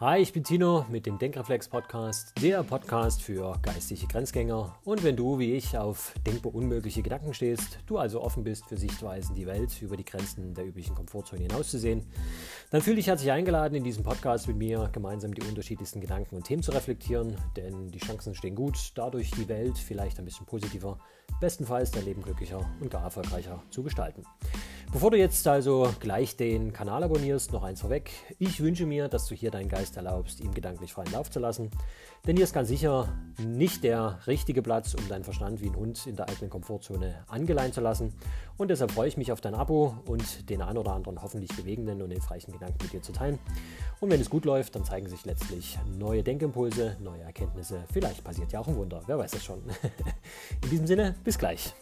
Hi, ich bin Tino mit dem Denkreflex Podcast, der Podcast für geistige Grenzgänger. Und wenn du wie ich auf denkbar unmögliche Gedanken stehst, du also offen bist für Sichtweisen, die Welt über die Grenzen der üblichen Komfortzone hinauszusehen, dann fühle dich herzlich eingeladen, in diesem Podcast mit mir gemeinsam die unterschiedlichsten Gedanken und Themen zu reflektieren, denn die Chancen stehen gut, dadurch die Welt vielleicht ein bisschen positiver, bestenfalls dein Leben glücklicher und gar erfolgreicher zu gestalten. Bevor du jetzt also gleich den Kanal abonnierst, noch eins vorweg. Ich wünsche mir, dass du hier deinen Geist erlaubst, ihm gedanklich freien Lauf zu lassen. Denn hier ist ganz sicher nicht der richtige Platz, um deinen Verstand wie ein Hund in der eigenen Komfortzone angeleint zu lassen. Und deshalb freue ich mich auf dein Abo und den ein oder anderen hoffentlich bewegenden und hilfreichen Gedanken mit dir zu teilen. Und wenn es gut läuft, dann zeigen sich letztlich neue Denkimpulse, neue Erkenntnisse. Vielleicht passiert ja auch ein Wunder, wer weiß das schon. In diesem Sinne, bis gleich.